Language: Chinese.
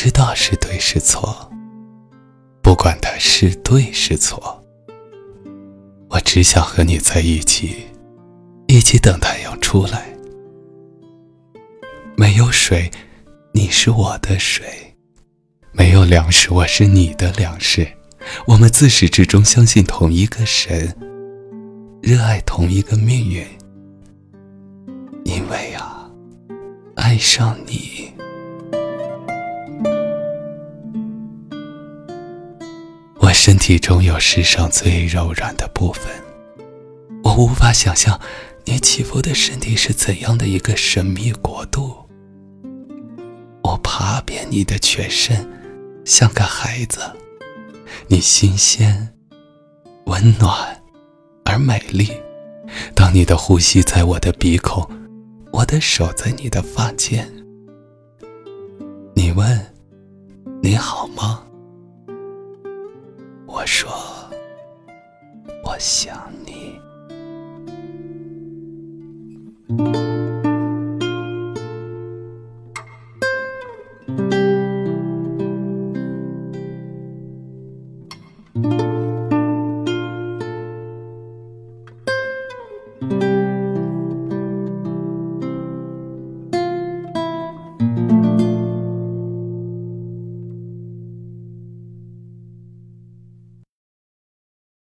知道是对是错，不管它是对是错，我只想和你在一起，一起等太阳出来。没有水，你是我的水；没有粮食，我是你的粮食。我们自始至终相信同一个神，热爱同一个命运。因为啊，爱上你，我身体中有世上最柔软的部分。我无法想象你起伏的身体是怎样的一个神秘国度。我爬遍你的全身，像个孩子。你新鲜、温暖而美丽。当你的呼吸在我的鼻孔，我的手在你的发间。你问：“你好吗？”说：“我想你。”